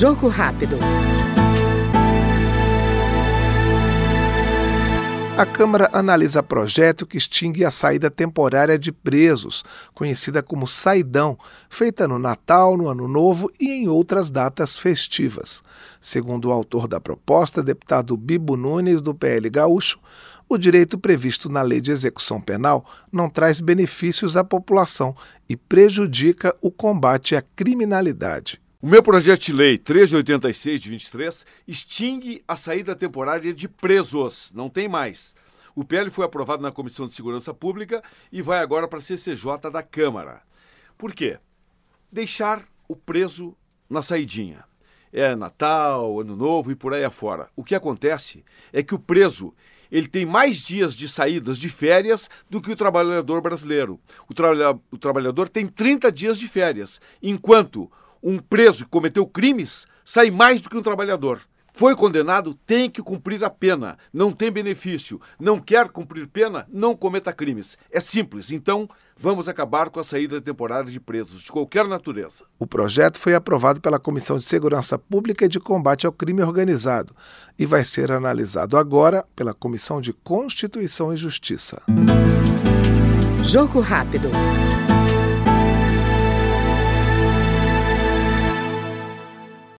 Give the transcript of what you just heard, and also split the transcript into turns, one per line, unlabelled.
Jogo rápido.
A Câmara analisa projeto que extingue a saída temporária de presos, conhecida como saidão, feita no Natal, no Ano Novo e em outras datas festivas. Segundo o autor da proposta, deputado Bibo Nunes, do PL Gaúcho, o direito previsto na Lei de Execução Penal não traz benefícios à população e prejudica o combate à criminalidade.
O meu projeto de lei 1386 de 23 extingue a saída temporária de presos. Não tem mais. O PL foi aprovado na Comissão de Segurança Pública e vai agora para a CCJ da Câmara. Por quê? Deixar o preso na saidinha. É Natal, Ano Novo e por aí afora. O que acontece é que o preso ele tem mais dias de saídas de férias do que o trabalhador brasileiro. O, tra o trabalhador tem 30 dias de férias, enquanto um preso que cometeu crimes sai mais do que um trabalhador. Foi condenado, tem que cumprir a pena. Não tem benefício. Não quer cumprir pena, não cometa crimes. É simples. Então, vamos acabar com a saída temporária de presos de qualquer natureza.
O projeto foi aprovado pela Comissão de Segurança Pública e de Combate ao Crime Organizado e vai ser analisado agora pela Comissão de Constituição e Justiça.
Jogo rápido.